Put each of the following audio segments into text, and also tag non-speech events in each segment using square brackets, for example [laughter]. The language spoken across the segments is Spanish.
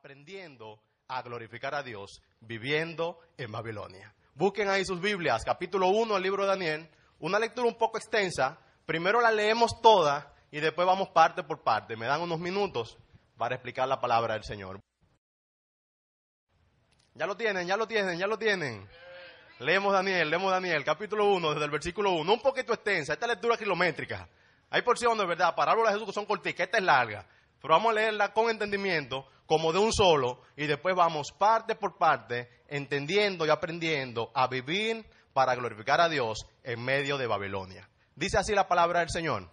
aprendiendo a glorificar a Dios viviendo en Babilonia. Busquen ahí sus Biblias, capítulo 1 del libro de Daniel, una lectura un poco extensa. Primero la leemos toda y después vamos parte por parte. Me dan unos minutos para explicar la palabra del Señor. Ya lo tienen, ya lo tienen, ya lo tienen. Leemos Daniel, leemos Daniel, capítulo 1, desde el versículo 1, un poquito extensa, esta lectura kilométrica. Hay porciones, ¿verdad? Parábolas de Jesús que son corticas, esta es larga. Pero vamos a leerla con entendimiento, como de un solo, y después vamos parte por parte, entendiendo y aprendiendo a vivir para glorificar a Dios en medio de Babilonia. Dice así la palabra del Señor.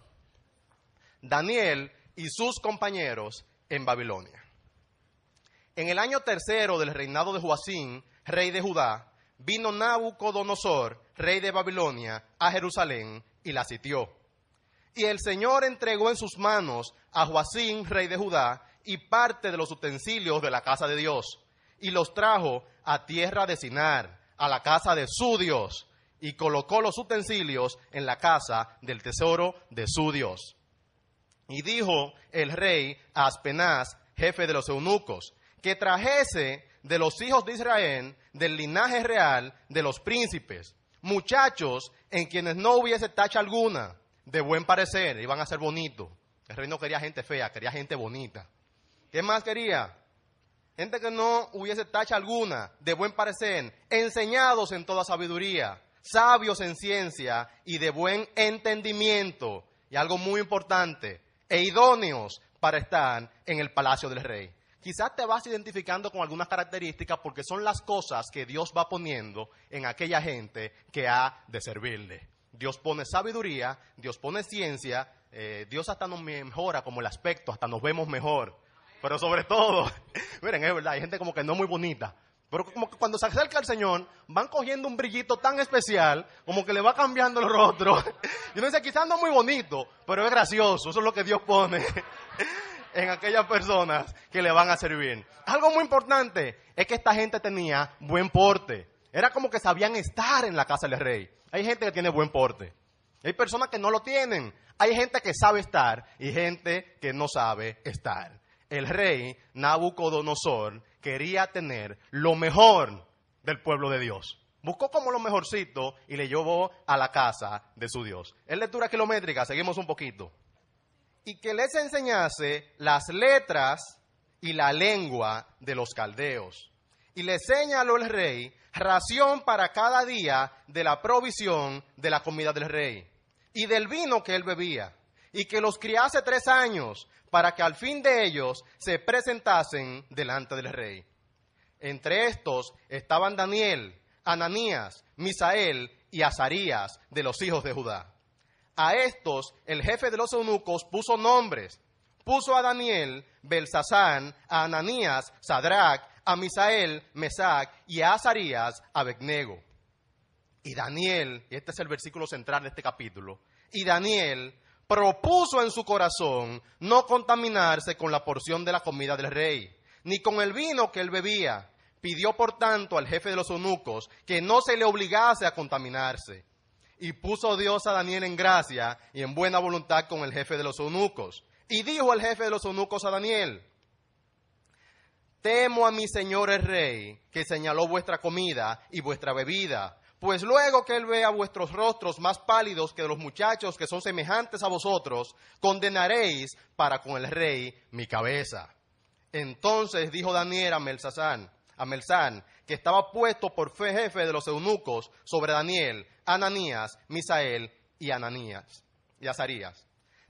Daniel y sus compañeros en Babilonia. En el año tercero del reinado de Joacín, rey de Judá, vino Nabucodonosor, rey de Babilonia, a Jerusalén y la sitió. Y el Señor entregó en sus manos a Joacín, rey de Judá, y parte de los utensilios de la casa de Dios, y los trajo a tierra de Sinar, a la casa de su Dios, y colocó los utensilios en la casa del tesoro de su Dios. Y dijo el rey a Aspenaz, jefe de los eunucos, que trajese de los hijos de Israel, del linaje real, de los príncipes, muchachos en quienes no hubiese tacha alguna, de buen parecer, iban a ser bonitos. El rey no quería gente fea, quería gente bonita. ¿Qué más quería? Gente que no hubiese tacha alguna, de buen parecer, enseñados en toda sabiduría, sabios en ciencia y de buen entendimiento. Y algo muy importante, e idóneos para estar en el palacio del rey. Quizás te vas identificando con algunas características porque son las cosas que Dios va poniendo en aquella gente que ha de servirle. Dios pone sabiduría, Dios pone ciencia, eh, Dios hasta nos mejora como el aspecto, hasta nos vemos mejor. Pero sobre todo, [laughs] miren, es verdad, hay gente como que no muy bonita. Pero como que cuando se acerca al Señor, van cogiendo un brillito tan especial, como que le va cambiando el rostro. [laughs] Y uno dice, quizás no muy bonito, pero es gracioso. Eso es lo que Dios pone [laughs] en aquellas personas que le van a servir. Algo muy importante es que esta gente tenía buen porte. Era como que sabían estar en la casa del rey. Hay gente que tiene buen porte. Hay personas que no lo tienen. Hay gente que sabe estar y gente que no sabe estar. El rey Nabucodonosor quería tener lo mejor del pueblo de Dios. Buscó como lo mejorcito y le llevó a la casa de su Dios. En lectura kilométrica, seguimos un poquito. Y que les enseñase las letras y la lengua de los caldeos. Y le señaló el rey ración para cada día de la provisión de la comida del rey y del vino que él bebía, y que los criase tres años para que al fin de ellos se presentasen delante del rey. Entre estos estaban Daniel, Ananías, Misael y Azarías de los hijos de Judá. A estos el jefe de los eunucos puso nombres. Puso a Daniel, Belsasán, a Ananías, Sadrach, a Misael, Mesac y a Azarías, Abednego. Y Daniel, y este es el versículo central de este capítulo, y Daniel propuso en su corazón no contaminarse con la porción de la comida del rey, ni con el vino que él bebía. Pidió, por tanto, al jefe de los eunucos que no se le obligase a contaminarse. Y puso Dios a Daniel en gracia y en buena voluntad con el jefe de los eunucos. Y dijo el jefe de los eunucos a Daniel, Temo a mi señor el rey, que señaló vuestra comida y vuestra bebida, pues luego que él vea vuestros rostros más pálidos que los muchachos que son semejantes a vosotros, condenaréis para con el rey mi cabeza. Entonces dijo Daniel a Melsasán, a Melsán, que estaba puesto por fe jefe de los eunucos sobre Daniel, Ananías, Misael y Ananías y Azarías.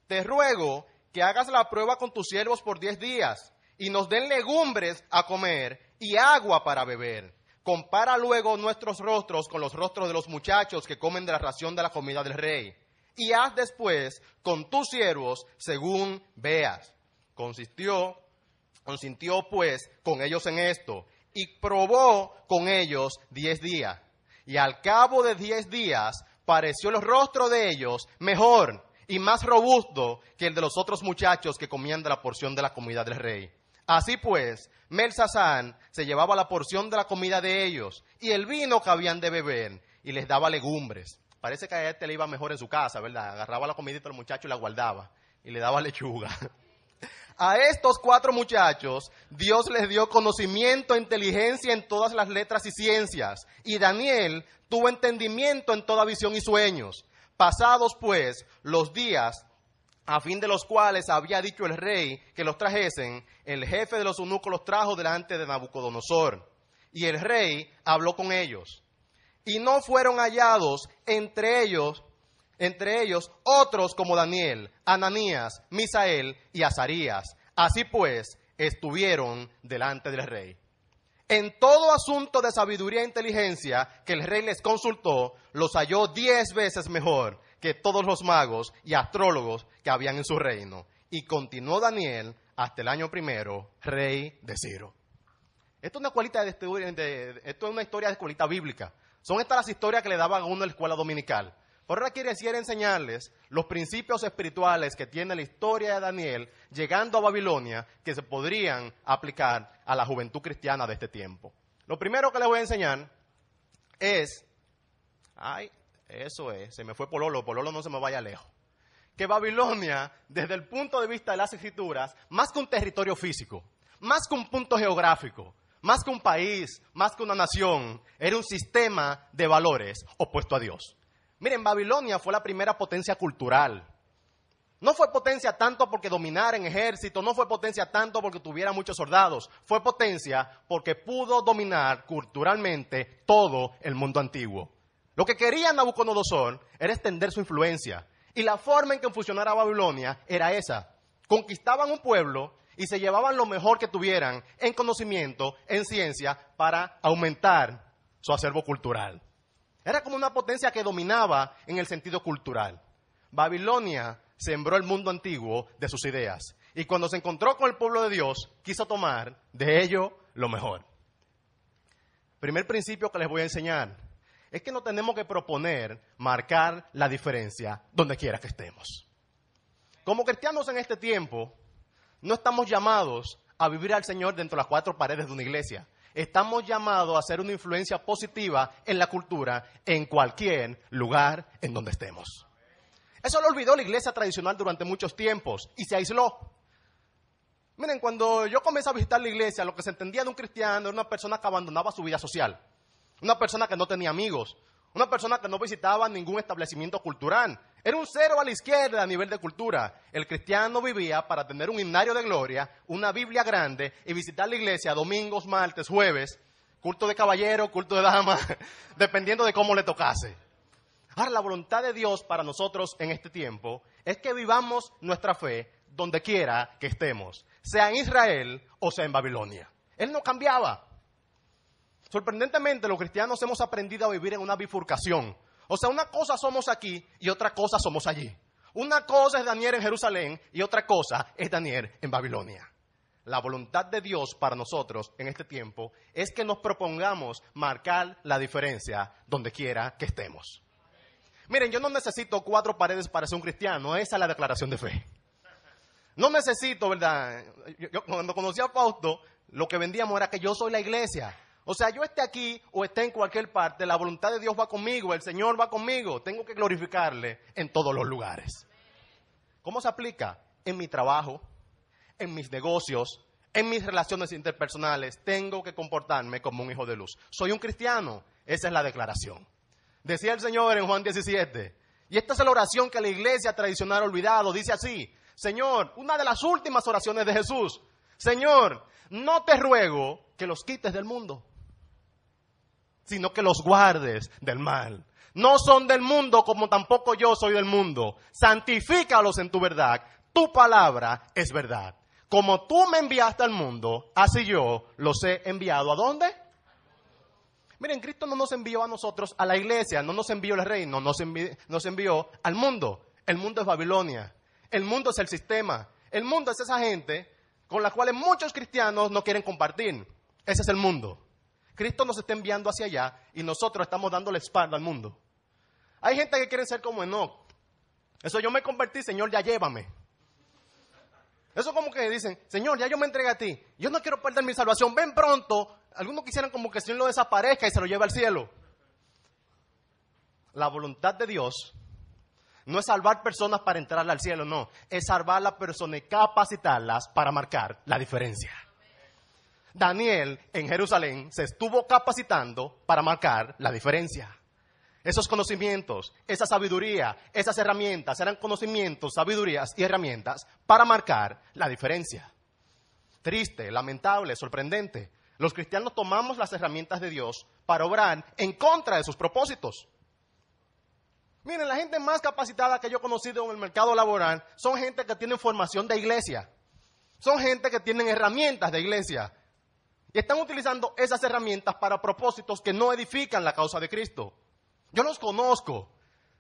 Te ruego que hagas la prueba con tus siervos por diez días y nos den legumbres a comer y agua para beber. Compara luego nuestros rostros con los rostros de los muchachos que comen de la ración de la comida del rey. Y haz después con tus siervos según veas. Consistió, consintió pues con ellos en esto y probó con ellos diez días. Y al cabo de diez días pareció el rostro de ellos mejor y más robusto que el de los otros muchachos que comían de la porción de la comida del rey. Así pues, Melsasán se llevaba la porción de la comida de ellos y el vino que habían de beber y les daba legumbres. Parece que a este le iba mejor en su casa, ¿verdad? Agarraba la comidita del muchacho y la guardaba y le daba [laughs] lechuga. A estos cuatro muchachos, Dios les dio conocimiento e inteligencia en todas las letras y ciencias. Y Daniel tuvo entendimiento en toda visión y sueños. Pasados pues los días, a fin de los cuales había dicho el rey que los trajesen, el jefe de los eunucos los trajo delante de Nabucodonosor. Y el rey habló con ellos. Y no fueron hallados entre ellos entre ellos otros como Daniel, Ananías, Misael y Azarías. Así pues, estuvieron delante del rey. En todo asunto de sabiduría e inteligencia que el rey les consultó, los halló diez veces mejor que todos los magos y astrólogos que habían en su reino. Y continuó Daniel hasta el año primero, rey de Ciro. Esto es una, de, esto es una historia de escuelita bíblica. Son estas las historias que le daban a uno en la escuela dominical. Por ahora quisiera enseñarles los principios espirituales que tiene la historia de Daniel llegando a Babilonia que se podrían aplicar a la juventud cristiana de este tiempo. Lo primero que les voy a enseñar es, ay, eso es, se me fue Pololo, Pololo no se me vaya lejos, que Babilonia, desde el punto de vista de las escrituras, más que un territorio físico, más que un punto geográfico, más que un país, más que una nación, era un sistema de valores opuesto a Dios. Miren, Babilonia fue la primera potencia cultural. No fue potencia tanto porque dominara en ejército, no fue potencia tanto porque tuviera muchos soldados, fue potencia porque pudo dominar culturalmente todo el mundo antiguo. Lo que quería Nabucodonosor era extender su influencia. Y la forma en que funcionara Babilonia era esa. Conquistaban un pueblo y se llevaban lo mejor que tuvieran en conocimiento, en ciencia, para aumentar su acervo cultural. Era como una potencia que dominaba en el sentido cultural. Babilonia sembró el mundo antiguo de sus ideas. Y cuando se encontró con el pueblo de Dios, quiso tomar de ello lo mejor. Primer principio que les voy a enseñar es que no tenemos que proponer marcar la diferencia donde quiera que estemos. Como cristianos en este tiempo, no estamos llamados a vivir al Señor dentro de las cuatro paredes de una iglesia estamos llamados a hacer una influencia positiva en la cultura en cualquier lugar en donde estemos. Eso lo olvidó la iglesia tradicional durante muchos tiempos y se aisló. Miren, cuando yo comencé a visitar la iglesia, lo que se entendía de un cristiano era una persona que abandonaba su vida social, una persona que no tenía amigos, una persona que no visitaba ningún establecimiento cultural. Era un cero a la izquierda a nivel de cultura. El cristiano vivía para tener un himnario de gloria, una Biblia grande y visitar la iglesia domingos, martes, jueves, culto de caballero, culto de dama, [laughs] dependiendo de cómo le tocase. Ahora, la voluntad de Dios para nosotros en este tiempo es que vivamos nuestra fe donde quiera que estemos, sea en Israel o sea en Babilonia. Él no cambiaba. Sorprendentemente, los cristianos hemos aprendido a vivir en una bifurcación. O sea, una cosa somos aquí y otra cosa somos allí. Una cosa es Daniel en Jerusalén y otra cosa es Daniel en Babilonia. La voluntad de Dios para nosotros en este tiempo es que nos propongamos marcar la diferencia donde quiera que estemos. Miren, yo no necesito cuatro paredes para ser un cristiano, esa es la declaración de fe. No necesito, ¿verdad? Yo, cuando conocí a Fausto, lo que vendíamos era que yo soy la iglesia. O sea, yo esté aquí o esté en cualquier parte, la voluntad de Dios va conmigo, el Señor va conmigo. Tengo que glorificarle en todos los lugares. ¿Cómo se aplica? En mi trabajo, en mis negocios, en mis relaciones interpersonales. Tengo que comportarme como un hijo de luz. Soy un cristiano. Esa es la declaración. Decía el Señor en Juan 17. Y esta es la oración que la iglesia tradicional ha olvidado. Dice así, Señor, una de las últimas oraciones de Jesús. Señor, no te ruego que los quites del mundo sino que los guardes del mal. No son del mundo como tampoco yo soy del mundo. Santifícalos en tu verdad. Tu palabra es verdad. Como tú me enviaste al mundo, así yo los he enviado. ¿A dónde? Miren, Cristo no nos envió a nosotros a la iglesia, no nos envió al reino, nos envió, nos envió al mundo. El mundo es Babilonia. El mundo es el sistema. El mundo es esa gente con la cual muchos cristianos no quieren compartir. Ese es el mundo. Cristo nos está enviando hacia allá y nosotros estamos dando la espalda al mundo. Hay gente que quiere ser como Enoch. Eso yo me convertí, Señor, ya llévame. Eso como que dicen, Señor, ya yo me entregué a ti. Yo no quiero perder mi salvación. Ven pronto. Algunos quisieran como que el Señor lo desaparezca y se lo lleve al cielo. La voluntad de Dios no es salvar personas para entrar al cielo, no. Es salvar a las personas y capacitarlas para marcar la diferencia. Daniel en Jerusalén se estuvo capacitando para marcar la diferencia. Esos conocimientos, esa sabiduría, esas herramientas eran conocimientos, sabidurías y herramientas para marcar la diferencia. Triste, lamentable, sorprendente. Los cristianos tomamos las herramientas de Dios para obrar en contra de sus propósitos. Miren, la gente más capacitada que yo he conocido en el mercado laboral son gente que tienen formación de iglesia. Son gente que tienen herramientas de iglesia. Y están utilizando esas herramientas para propósitos que no edifican la causa de Cristo. Yo los conozco.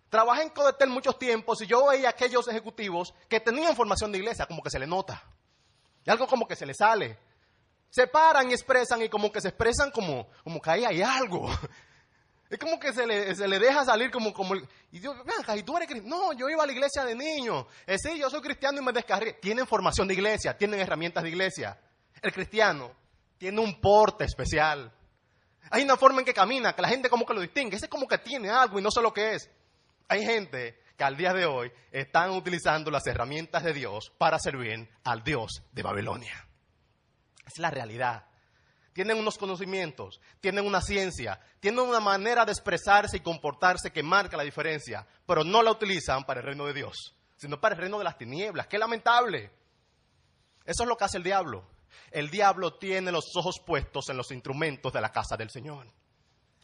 Trabajé en Codetel muchos tiempos y yo veía aquellos ejecutivos que tenían formación de iglesia, como que se le nota. Y algo como que se le sale. Se paran y expresan y como que se expresan como, como que ahí hay algo. [laughs] Es como que se le, se le deja salir como, como y yo, ¿y tú eres cristiano? No, yo iba a la iglesia de niño. Eh, sí, yo soy cristiano y me descargué. Tienen formación de iglesia, tienen herramientas de iglesia. El cristiano tiene un porte especial. Hay una forma en que camina, que la gente como que lo distingue. Ese es como que tiene algo y no sé lo que es. Hay gente que al día de hoy están utilizando las herramientas de Dios para servir al Dios de Babilonia. Es la realidad. Tienen unos conocimientos, tienen una ciencia, tienen una manera de expresarse y comportarse que marca la diferencia, pero no la utilizan para el reino de Dios, sino para el reino de las tinieblas. ¡Qué lamentable! Eso es lo que hace el diablo. El diablo tiene los ojos puestos en los instrumentos de la casa del Señor.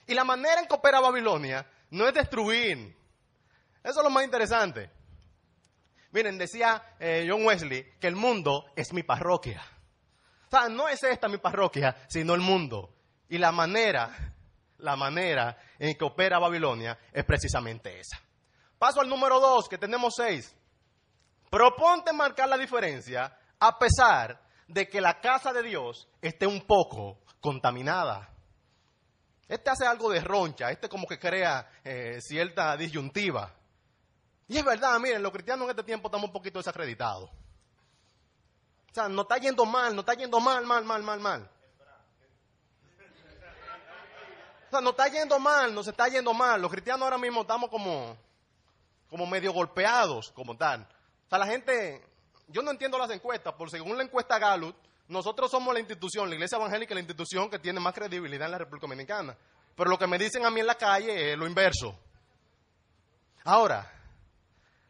Y la manera en que opera Babilonia no es destruir. Eso es lo más interesante. Miren, decía eh, John Wesley que el mundo es mi parroquia no es esta mi parroquia, sino el mundo. Y la manera, la manera en que opera Babilonia es precisamente esa. Paso al número dos, que tenemos seis. Proponte marcar la diferencia a pesar de que la casa de Dios esté un poco contaminada. Este hace algo de roncha, este como que crea eh, cierta disyuntiva. Y es verdad, miren, los cristianos en este tiempo estamos un poquito desacreditados. O sea, no está yendo mal, no está yendo mal, mal, mal, mal, mal. O sea, no está yendo mal, nos está yendo mal. Los cristianos ahora mismo estamos como, como medio golpeados, como tal. O sea, la gente, yo no entiendo las encuestas, por según la encuesta Gallup, nosotros somos la institución, la iglesia evangélica, la institución que tiene más credibilidad en la República Dominicana. Pero lo que me dicen a mí en la calle es lo inverso. Ahora,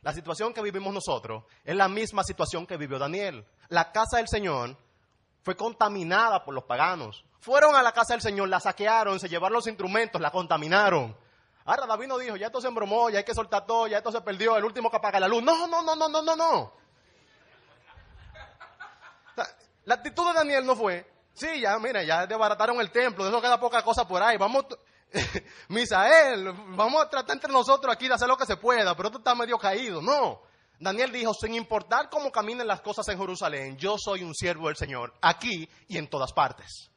la situación que vivimos nosotros es la misma situación que vivió Daniel. La casa del Señor fue contaminada por los paganos. Fueron a la casa del Señor, la saquearon, se llevaron los instrumentos, la contaminaron. Ahora David no dijo, ya esto se embromó, ya hay que soltar todo, ya esto se perdió, el último que apaga la luz. No, no, no, no, no, no, no. La actitud de Daniel no fue, sí, ya, mira, ya desbarataron el templo, de eso queda poca cosa por ahí, vamos, [laughs] Misael, vamos a tratar entre nosotros aquí de hacer lo que se pueda, pero esto está medio caído. No. Daniel dijo, sin importar cómo caminen las cosas en Jerusalén, yo soy un siervo del Señor, aquí y en todas partes.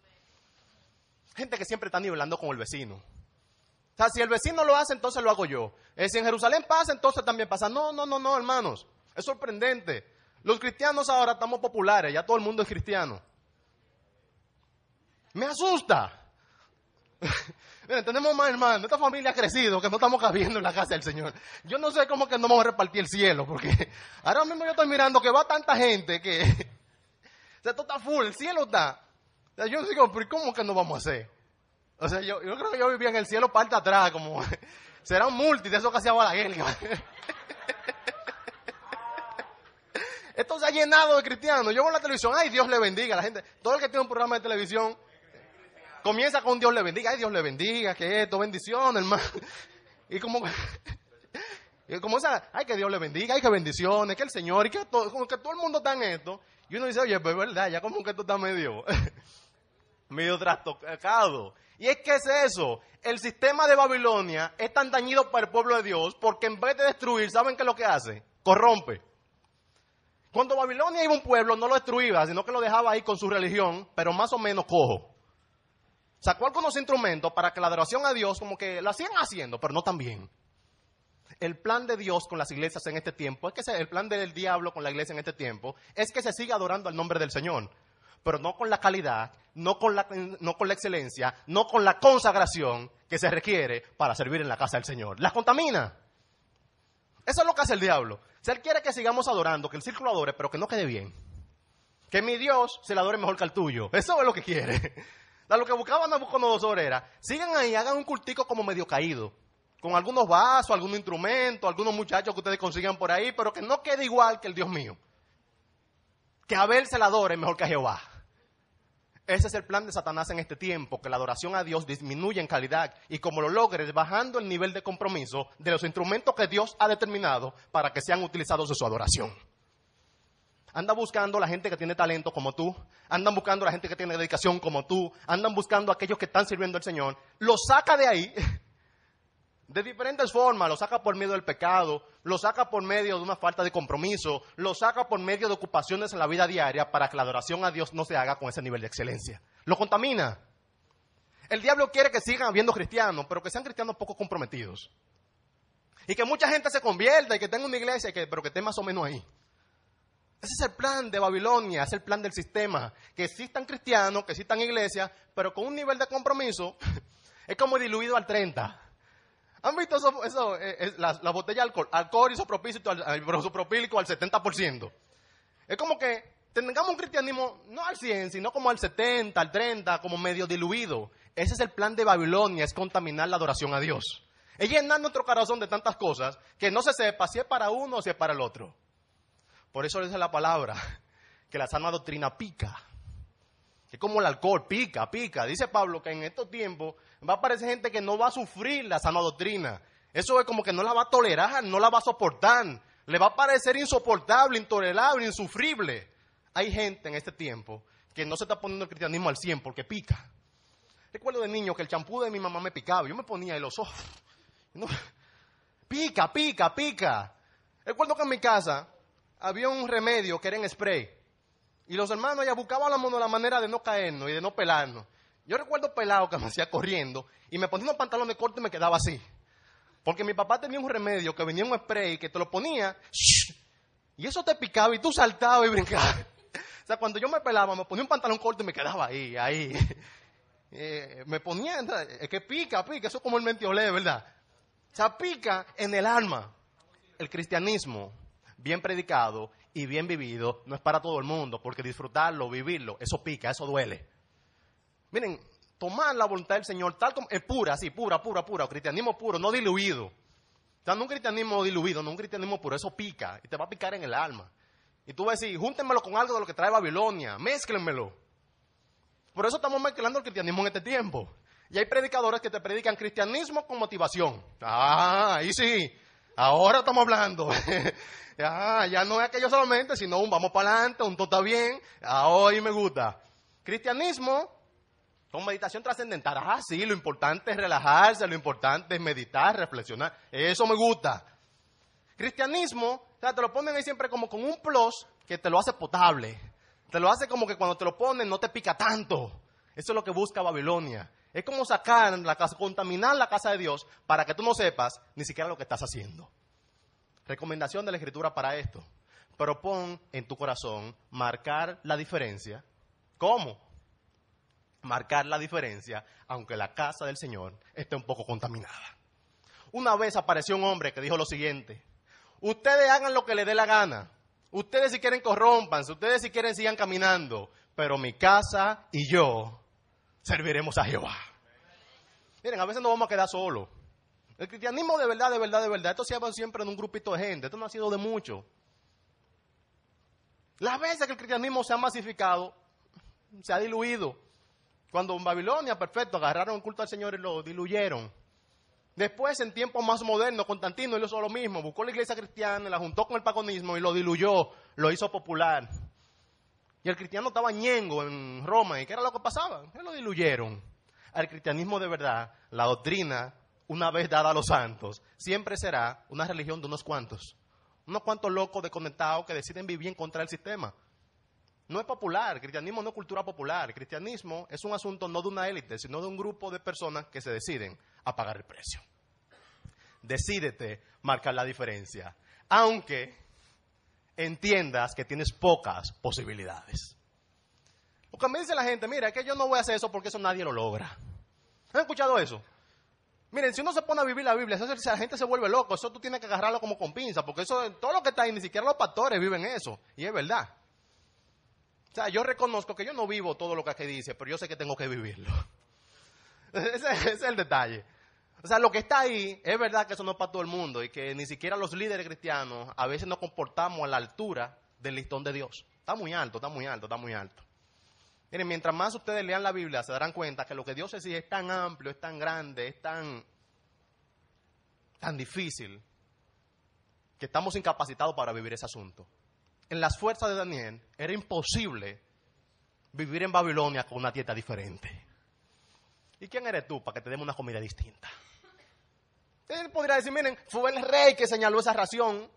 Gente que siempre está nivelando con el vecino. O sea, si el vecino lo hace, entonces lo hago yo. Eh, si en Jerusalén pasa, entonces también pasa. No, no, no, no, hermanos. Es sorprendente. Los cristianos ahora estamos populares, ya todo el mundo es cristiano. Me asusta. [laughs] Miren, tenemos más hermanos, esta familia ha crecido, que no estamos cabiendo en la casa del Señor. Yo no sé cómo que no vamos a repartir el cielo, porque [laughs] ahora mismo yo estoy mirando que va tanta gente que... [laughs] O sea, esto está full, el cielo está. O sea, yo digo, pero ¿cómo que no vamos a hacer? O sea, yo, yo creo que yo vivía en el cielo parte atrás, como... Será un multi de eso que hacía Balaguer. Esto se ha llenado de cristianos. Yo veo la televisión, ay, Dios le bendiga a la gente. Todo el que tiene un programa de televisión Comienza con Dios le bendiga, ay Dios le bendiga, que esto, bendición, hermano. [laughs] Y como, [laughs] y como esa, ay que Dios le bendiga, ay que bendiciones, que el Señor, y que todo, como que todo el mundo está en esto. Y uno dice, oye, pues verdad, ya como que esto está medio, [laughs] medio trastocado. Y es que es eso, el sistema de Babilonia es tan dañido para el pueblo de Dios porque en vez de destruir, ¿saben qué es lo que hace? Corrompe. Cuando Babilonia iba a un pueblo, no lo destruía, sino que lo dejaba ahí con su religión, pero más o menos cojo. Sacó algunos instrumentos para que la adoración a Dios como que la sigan haciendo, pero no tan bien. El plan de Dios con las iglesias en este tiempo, es que el plan del diablo con la iglesia en este tiempo, es que se siga adorando al nombre del Señor, pero no con la calidad, no con la, no con la excelencia, no con la consagración que se requiere para servir en la casa del Señor. La contamina. Eso es lo que hace el diablo. Si él quiere que sigamos adorando, que el círculo adore, pero que no quede bien. Que mi Dios se le adore mejor que al tuyo. Eso es lo que quiere. [laughs] Lo que buscaban Nabucodonosor era, sigan ahí, hagan un cultico como medio caído. Con algunos vasos, algunos instrumentos, algunos muchachos que ustedes consigan por ahí, pero que no quede igual que el Dios mío. Que Abel se la adore mejor que a Jehová. Ese es el plan de Satanás en este tiempo, que la adoración a Dios disminuya en calidad y como lo logres bajando el nivel de compromiso de los instrumentos que Dios ha determinado para que sean utilizados en su adoración. Anda buscando la gente que tiene talento como tú, andan buscando la gente que tiene dedicación como tú, andan buscando a aquellos que están sirviendo al Señor, lo saca de ahí [laughs] de diferentes formas, lo saca por medio del pecado, lo saca por medio de una falta de compromiso, lo saca por medio de ocupaciones en la vida diaria para que la adoración a Dios no se haga con ese nivel de excelencia. Lo contamina. El diablo quiere que sigan habiendo cristianos, pero que sean cristianos poco comprometidos. Y que mucha gente se convierta y que tenga una iglesia, pero que esté más o menos ahí. Ese es el plan de Babilonia, es el plan del sistema. Que existan cristianos, que existan iglesias, pero con un nivel de compromiso [laughs] es como diluido al 30. ¿Han visto eso, eh, la, botella de alcohol? Alcohol isopropílico al, isopropílico al 70%. Es como que tengamos un cristianismo no al 100, sino como al 70, al 30, como medio diluido. Ese es el plan de Babilonia, es contaminar la adoración a Dios. Es llenar nuestro corazón de tantas cosas que no se sepa si es para uno o si es para el otro. Por eso dice la palabra que la sana doctrina pica. Es como el alcohol, pica, pica. Dice Pablo que en estos tiempos va a aparecer gente que no va a sufrir la sana doctrina. Eso es como que no la va a tolerar, no la va a soportar. Le va a parecer insoportable, intolerable, insufrible. Hay gente en este tiempo que no se está poniendo el cristianismo al 100 porque pica. Recuerdo de niño que el champú de mi mamá me picaba. Yo me ponía en los ojos. Pica, pica, pica. Recuerdo que en mi casa había un remedio que era en spray. Y los hermanos ya buscaban la, manera de no caernos y de no pelarnos. Yo recuerdo pelado que me hacía corriendo y me ponía unos pantalones cortos y me quedaba así. Porque mi papá tenía un remedio que venía un spray que te lo ponía y eso te picaba y tú saltabas y brincabas. O sea, cuando yo me pelaba, me ponía un pantalón corto y me quedaba ahí, ahí. Eh, me ponía, es que pica, pica, eso es como el mentiolé, ¿verdad? O sea, pica en el alma. El cristianismo, bien predicado y bien vivido, no es para todo el mundo, porque disfrutarlo, vivirlo, eso pica, eso duele. Miren, tomar la voluntad del Señor tal como es pura, así, pura, pura, pura, cristianismo puro, no diluido. O sea, no un cristianismo diluido, no un cristianismo puro, eso pica y te va a picar en el alma. Y tú vas a decir, júntenmelo con algo de lo que trae Babilonia, mézclenmelo. Por eso estamos mezclando el cristianismo en este tiempo. Y hay predicadores que te predican cristianismo con motivación. Ah, ahí sí. Ahora estamos hablando. ya, [laughs] ya no es aquello solamente, sino un vamos para adelante, un todo está bien. Ahora me gusta. Cristianismo con meditación trascendental. Ah, sí, lo importante es relajarse, lo importante es meditar, reflexionar. Eso me gusta. Cristianismo, o sea, te lo ponen ahí siempre como con un plus que te lo hace potable. Te lo hace como que cuando te lo ponen no te pica tanto. Eso es lo que busca Babilonia. Es como sacar la casa, contaminar la casa de Dios para que tú no sepas ni siquiera lo que estás haciendo. Recomendación de la Escritura para esto. Propon en tu corazón marcar la diferencia. ¿Cómo? marcar la diferencia, aunque la casa del Señor esté un poco contaminada. Una vez apareció un hombre que dijo lo siguiente, ustedes hagan lo que les dé la gana, ustedes si quieren corrompanse, ustedes si quieren sigan caminando, pero mi casa y yo serviremos a Jehová. Miren, a veces nos vamos a quedar solos. El cristianismo de verdad, de verdad, de verdad, esto se ha siempre en un grupito de gente, esto no ha sido de mucho. Las veces que el cristianismo se ha masificado, se ha diluido. Cuando en Babilonia, perfecto, agarraron el culto al Señor y lo diluyeron. Después, en tiempos más modernos, Constantino hizo lo mismo. Buscó la iglesia cristiana, la juntó con el paganismo y lo diluyó, lo hizo popular. Y el cristiano estaba ñengo en Roma. ¿Y qué era lo que pasaba? Él lo diluyeron. Al cristianismo de verdad, la doctrina, una vez dada a los santos, siempre será una religión de unos cuantos. Unos cuantos locos desconectados que deciden vivir en contra del sistema. No es popular, cristianismo no es cultura popular, el cristianismo es un asunto no de una élite, sino de un grupo de personas que se deciden a pagar el precio. Decídete marcar la diferencia, aunque entiendas que tienes pocas posibilidades. Porque me dice la gente, mira, es que yo no voy a hacer eso porque eso nadie lo logra. ¿Han escuchado eso? Miren, si uno se pone a vivir la Biblia, eso, la gente se vuelve loco. Eso tú tienes que agarrarlo como con pinza, porque eso, todo lo que está ahí, ni siquiera los pastores viven eso. Y es verdad. O sea, yo reconozco que yo no vivo todo lo que aquí dice, pero yo sé que tengo que vivirlo. [laughs] Ese, es el detalle. O sea, lo que está ahí es verdad que eso no es para todo el mundo y que ni siquiera los líderes cristianos a veces nos comportamos a la altura del listón de Dios. Está muy alto, está muy alto, está muy alto. Miren, mientras más ustedes lean la Biblia, se darán cuenta que lo que Dios exige es tan amplio, es tan grande, es tan, tan difícil, que estamos incapacitados para vivir ese asunto. En las fuerzas de Daniel era imposible vivir en Babilonia con una dieta diferente. ¿Y quién eres tú para que te demos una comida distinta? Él podría decir, miren, fue el rey que señaló esa ración.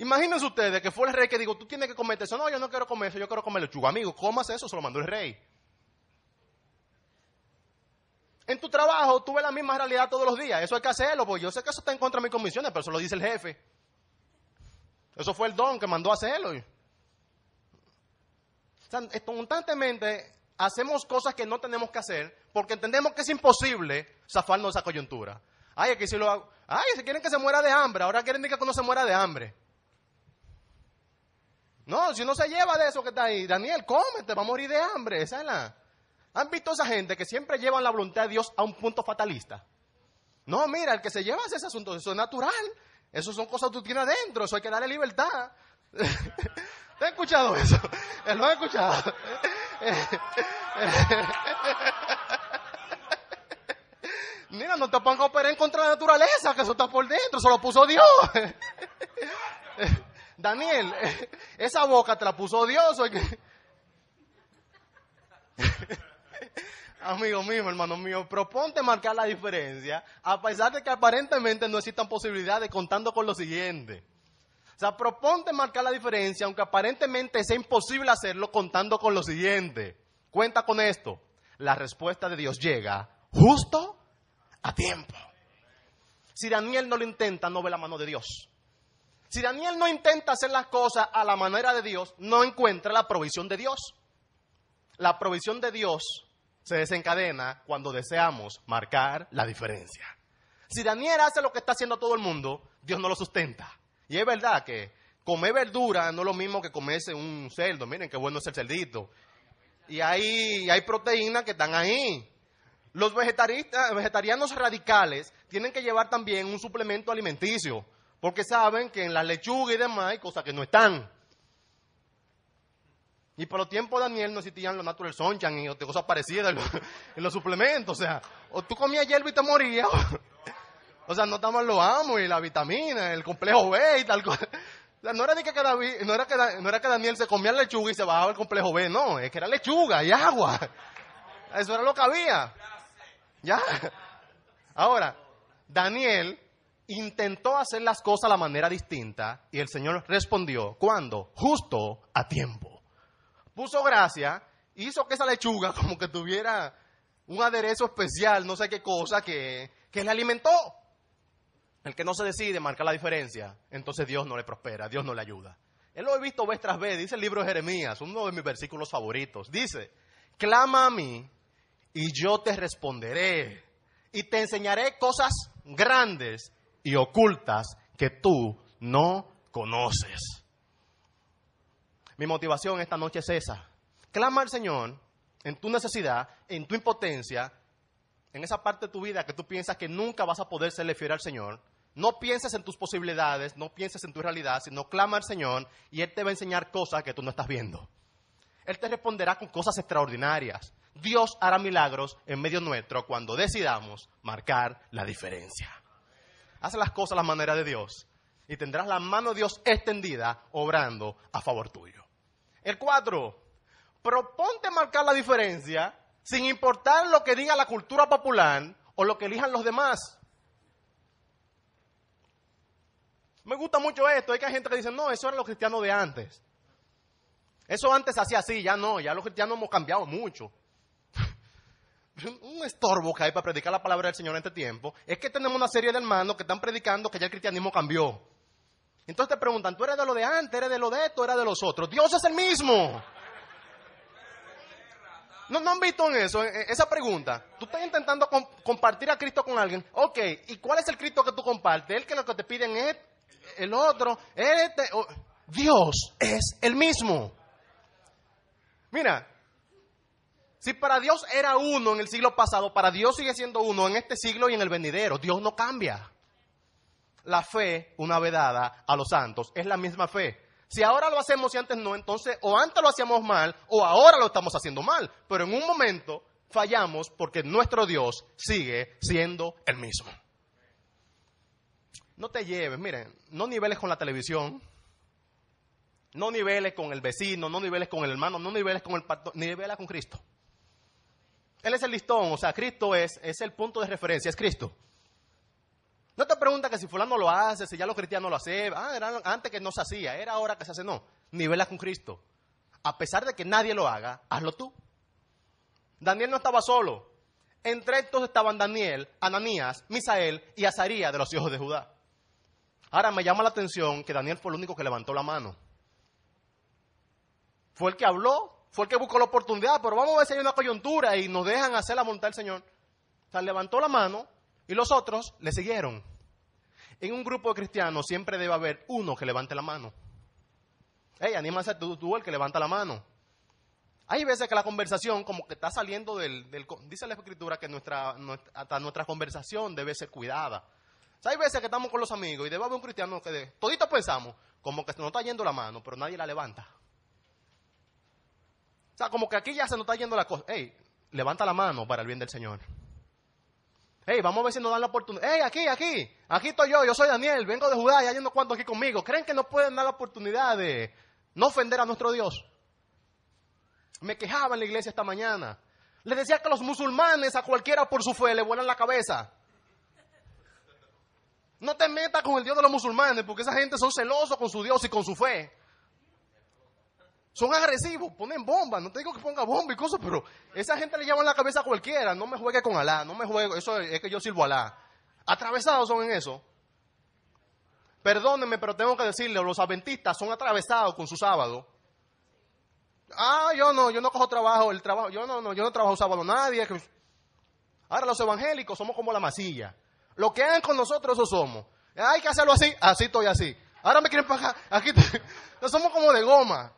Imagínense ustedes que fue el rey que dijo, tú tienes que comer eso. No, yo no quiero comer eso, yo quiero comer lechuga. Amigo, comas eso, se lo mandó el rey. En tu trabajo tú ves la misma realidad todos los días. Eso hay que hacerlo, porque yo sé que eso está en contra de mis comisiones, pero eso lo dice el jefe. Eso fue el don que mandó a hacerlo. O sea, constantemente hacemos cosas que no tenemos que hacer porque entendemos que es imposible zafarnos de esa coyuntura. Ay, que si lo hago. Ay, si quieren que se muera de hambre, ahora quieren que uno se muera de hambre. No, si uno se lleva de eso que está ahí, Daniel, cómete, va a morir de hambre. Es la. ¿Han visto esa gente que siempre llevan la voluntad de Dios a un punto fatalista? No, mira, el que se lleva ese asunto, eso es natural. Eso son cosas que tú tienes adentro, eso hay que darle libertad. [laughs] ¿Te has escuchado eso? ¿Lo has escuchado? [laughs] Mira, no te pongas a operar en contra de la naturaleza, que eso está por dentro, eso lo puso Dios. [laughs] Daniel, [laughs] esa boca te la puso Dios. [laughs] Amigo mío, hermano mío, proponte marcar la diferencia, a pesar de que aparentemente no existan posibilidades contando con lo siguiente. O sea, proponte marcar la diferencia, aunque aparentemente sea imposible hacerlo contando con lo siguiente. Cuenta con esto. La respuesta de Dios llega justo a tiempo. Si Daniel no lo intenta, no ve la mano de Dios. Si Daniel no intenta hacer las cosas a la manera de Dios, no encuentra la provisión de Dios. La provisión de Dios se desencadena cuando deseamos marcar la diferencia. Si Daniel hace lo que está haciendo todo el mundo, Dios no lo sustenta. Y es verdad que comer verdura no es lo mismo que comerse un cerdo. Miren qué bueno es el cerdito. Y hay, hay proteínas que están ahí. Los vegetarianos radicales tienen que llevar también un suplemento alimenticio, porque saben que en la lechuga y demás hay cosas que no están. Y por los tiempos Daniel no existían los natural sunshine y cosas parecidas [laughs] en los, suplementos. O sea, o tú comías hierba y te morías, [laughs] o sea, no estaban los amos y la vitamina, el complejo B y tal cosa. [laughs] no era, que, no, era que, no era que Daniel se comía lechuga y se bajaba el complejo B, no, es que era lechuga y agua. Eso era lo que había. ¿Ya? Ahora, Daniel intentó hacer las cosas a la manera distinta y el Señor respondió, ¿cuándo? Justo a tiempo. Puso gracia, hizo que esa lechuga [laughs] como que tuviera un aderezo especial, no sé qué cosa, que, que le alimentó. El que no se decide marcar la diferencia, entonces Dios no le prospera, Dios no le ayuda. Él lo he visto vez tras vez, dice el libro de Jeremías, uno de mis versículos favoritos. Dice, clama a mí y yo te responderé y te enseñaré cosas grandes y ocultas que tú no conoces. Mi motivación esta noche es esa. Clama al Señor en tu necesidad, en tu impotencia, en esa parte de tu vida que tú piensas que nunca vas a poder serle fiel al Señor. No pienses en tus posibilidades, no pienses en tu realidad, sino clama al Señor y Él te va a enseñar cosas que tú no estás viendo. Él te responderá con cosas extraordinarias. Dios hará milagros en medio nuestro cuando decidamos marcar la diferencia. Haz las cosas a la manera de Dios y tendrás la mano de Dios extendida obrando a favor tuyo. El cuatro, proponte marcar la diferencia sin importar lo que diga la cultura popular o lo que elijan los demás. Me gusta mucho esto. Hay que hay gente que dice, no, eso era los cristianos de antes. Eso antes hacía así, ya no, ya los cristianos hemos cambiado mucho un estorbo que hay para predicar la palabra del Señor en este tiempo es que tenemos una serie de hermanos que están predicando que ya el cristianismo cambió. Entonces te preguntan, ¿tú eres de lo de antes, eres de lo de esto, eres de los otros? Dios es el mismo. ¿No, ¿No han visto en eso, esa pregunta? Tú estás intentando com- compartir a Cristo con alguien. Ok, ¿y cuál es el Cristo que tú compartes? ¿El que lo que te piden es el otro? Este, Dios es el mismo. Mira, si para Dios era uno en el siglo pasado, para Dios sigue siendo uno en este siglo y en el venidero. Dios no cambia. La fe, una vez dada a los santos, es la misma fe. Si ahora lo hacemos y antes no, entonces o antes lo hacíamos mal o ahora lo estamos haciendo mal. Pero en un momento fallamos porque nuestro Dios sigue siendo el mismo. No te lleves, miren, no niveles con la televisión, no niveles con el vecino, no niveles con el hermano, no niveles con el pastor, nivela con Cristo. Él es el listón, o sea, Cristo es, es el punto de referencia, es Cristo. No te pregunta que si fulano lo hace, si ya los cristianos lo hacen, ah, era antes que no se hacía, era ahora que se hace, no. Nivela con Cristo. A pesar de que nadie lo haga, hazlo tú. Daniel no estaba solo. Entre estos estaban Daniel, Ananías, Misael y Azaría de los hijos de Judá. Ahora me llama la atención que Daniel fue el único que levantó la mano. Fue el que habló, fue el que buscó la oportunidad, pero vamos a ver si hay una coyuntura y nos dejan hacer la voluntad del Señor. O sea, levantó la mano y los otros le siguieron. En un grupo de cristianos siempre debe haber uno que levante la mano. Hey, anímase tú, el que levanta la mano. Hay veces que la conversación como que está saliendo del... dice la escritura que nuestra, nuestra- hasta nuestra conversación debe ser cuidada. O sea, hay veces que estamos con los amigos y debe haber un cristiano que de, toditos pensamos como que se nos está yendo la mano, pero nadie la levanta. Sea, como que aquí ya se nos está yendo la cosa. Hey, levanta la mano para el bien del Señor. Hey, vamos a ver si nos dan la oportunidad. Hey, aquí, aquí, aquí estoy yo, yo soy Daniel, vengo de Judá y hay unos aquí conmigo. ¿Creen que nos pueden dar la oportunidad de no ofender a nuestro Dios? Me quejaba en la iglesia esta mañana. Le decía que los musulmanes a cualquiera por su fe le vuelan la cabeza. No te metas con el Dios de los musulmanes porque esa gente son celosos con su Dios y con su fe. Son agresivos, ponen bombas. No te digo que ponga bomba y cosas, pero esa gente le llevan la cabeza a cualquiera. No me juegue con Alá, no me juegue. Eso es que yo sirvo a Alá. Atravesados son en eso. Perdónenme, pero tengo que decirle, los adventistas son atravesados con su sábado. Ah, yo no, yo no cojo trabajo, el trabajo, yo no, no, yo no trabajo sábado, nadie. Ahora los evangélicos somos como la masilla. Lo que hagan con nosotros, eso somos. Hay que hacerlo así, así estoy así. Ahora me quieren pagar, aquí te- no [laughs] somos como de goma.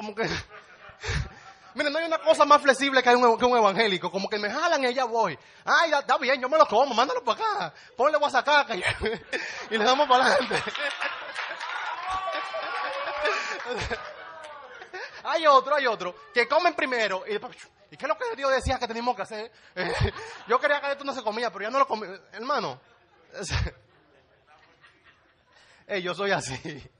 Como que, [laughs] miren, no hay una cosa más flexible que un, evangélico, como que me jalan y allá voy. Ay, ya- está bien, yo me lo como, mándalo para acá, ponle guasacaca y, [laughs] y le damos para adelante. [laughs] Hay otro, hay otro, que comen primero y después, ¿y qué es lo que Dios decía que teníamos que hacer? yo quería que esto no se comía, pero ya no lo comí. Hermano, Ey, yo soy así.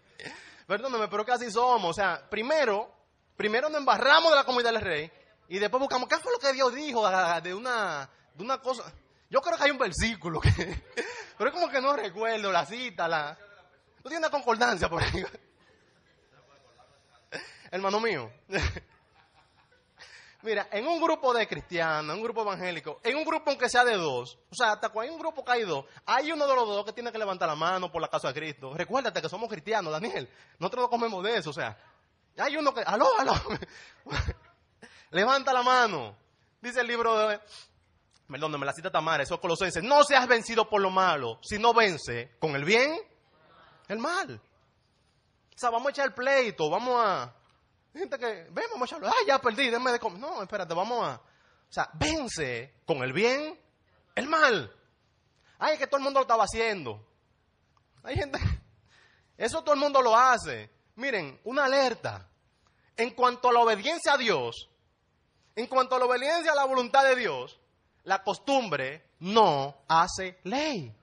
Perdóname, pero así somos. O sea, primero, primero nos embarramos de la comida del rey y después buscamos qué fue lo que Dios dijo de una, de una cosa. Yo creo que hay un versículo, [laughs] pero es como que no recuerdo la cita, la... No tiene una concordancia por ahí. [laughs] Hermano mío. [laughs] Mira, en un grupo de cristianos, en un grupo evangélico, en un grupo aunque sea de dos, o sea, hasta cuando hay un grupo que hay dos, hay uno de los dos que tiene que levantar la mano por la casa de Cristo. Recuérdate que somos cristianos, Daniel. Nosotros no comemos de eso, o sea, hay uno que, aló, aló, [laughs] levanta la mano. Dice el libro de, perdón, me la cita Tamara, eso es Colosenses, no seas vencido por lo malo, sino vence con el bien, el mal. O sea, vamos a echar el pleito, vamos a... Gente que, ven, vamos a echarlo. Ah, ya perdí, denme de comer. No, espérate, vamos a... O sea, vence con el bien el mal. Ay, es que todo el mundo lo estaba haciendo. Hay gente... Eso todo el mundo lo hace. Miren, una alerta. En cuanto a la obediencia a Dios, en cuanto a la obediencia a la voluntad de Dios, la costumbre no hace ley.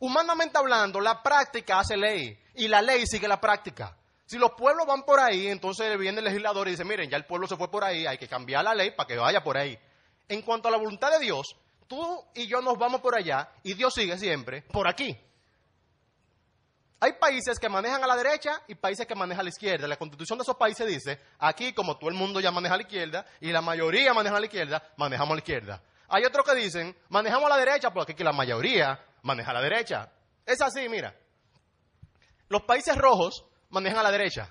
Humanamente hablando, la práctica hace ley y la ley sigue la práctica. Si los pueblos van por ahí, entonces viene el legislador y dice, miren, ya el pueblo se fue por ahí, hay que cambiar la ley para que vaya por ahí. En cuanto a la voluntad de Dios, tú y yo nos vamos por allá y Dios sigue siempre por aquí. Hay países que manejan a la derecha y países que manejan a la izquierda. La constitución de esos países dice, aquí como todo el mundo ya maneja a la izquierda y la mayoría maneja a la izquierda, manejamos a la izquierda. Hay otros que dicen, manejamos a la derecha porque aquí la mayoría maneja a la derecha. Es así, mira. Los países rojos manejan a la derecha.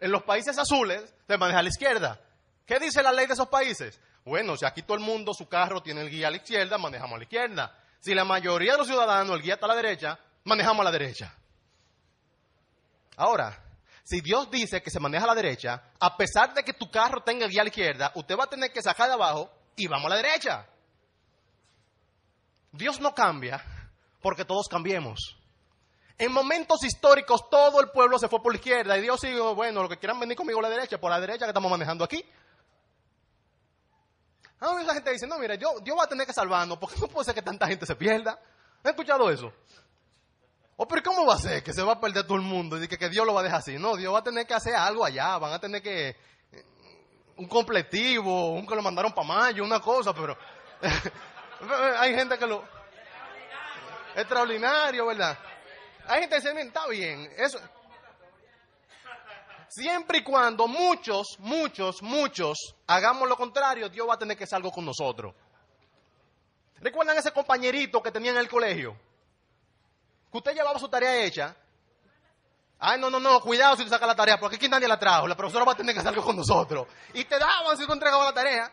En los países azules se maneja a la izquierda. ¿Qué dice la ley de esos países? Bueno, si aquí todo el mundo, su carro tiene el guía a la izquierda, manejamos a la izquierda. Si la mayoría de los ciudadanos, el guía está a la derecha, manejamos a la derecha. Ahora, si Dios dice que se maneja a la derecha, a pesar de que tu carro tenga guía a la izquierda, usted va a tener que sacar de abajo y vamos a la derecha. Dios no cambia porque todos cambiemos. En momentos históricos todo el pueblo se fue por la izquierda y Dios dijo, bueno, lo que quieran venir conmigo a la derecha, por la derecha que estamos manejando aquí. A veces la gente dice, no, mira, yo, Dios va a tener que salvarnos porque no puede ser que tanta gente se pierda. ¿Han escuchado eso? ¿O pero cómo va a ser que se va a perder todo el mundo y que, que Dios lo va a dejar así? No, Dios va a tener que hacer algo allá, van a tener que... eh, Un completivo, un que lo mandaron para mayo, una cosa, pero... [laughs] Hay gente que lo... Extraordinario, ¿verdad? Hay gente que dice, "Miren, está bien, eso... Siempre y cuando muchos, muchos, muchos hagamos lo contrario, Dios va a tener que hacer algo con nosotros. ¿Recuerdan ese compañerito que tenía en el colegio? Que usted llevaba su tarea hecha. Ay, no, no, no, cuidado si tú sacas la tarea, porque aquí nadie la trajo. La profesora va a tener que hacer con nosotros. Y te daban si tú entregabas la tarea.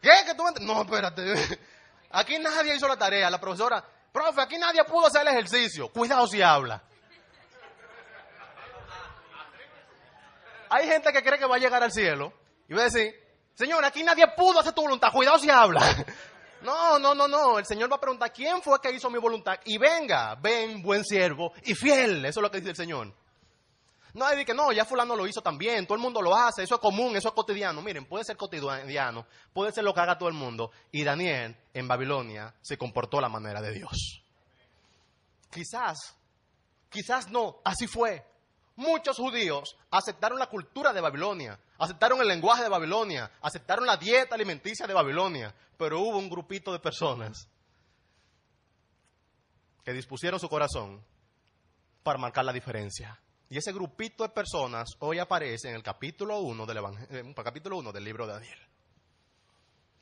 ¿Qué? ¿Que tú No, espérate. [laughs] Aquí nadie hizo la tarea. La profesora, profe, aquí nadie pudo hacer el ejercicio. Cuidado si habla. Hay gente que cree que va a llegar al cielo y va a decir, Señor, aquí nadie pudo hacer tu voluntad. Cuidado si habla. [laughs] No, no, no, no. El Señor va a preguntar, ¿quién fue que hizo mi voluntad? Y venga, ven, buen siervo y fiel. Eso es lo que dice el Señor. No hay de que no, ya fulano lo hizo también, todo el mundo lo hace, eso es común, eso es cotidiano. Miren, puede ser cotidiano, puede ser lo que haga todo el mundo. Y Daniel en Babilonia se comportó la manera de Dios. Quizás, quizás no, así fue. Muchos judíos aceptaron la cultura de Babilonia, aceptaron el lenguaje de Babilonia, aceptaron la dieta alimenticia de Babilonia, pero hubo un grupito de personas que dispusieron su corazón para marcar la diferencia. Y ese grupito de personas hoy aparece en el capítulo 1 del, eh, capítulo 1 del libro de Daniel.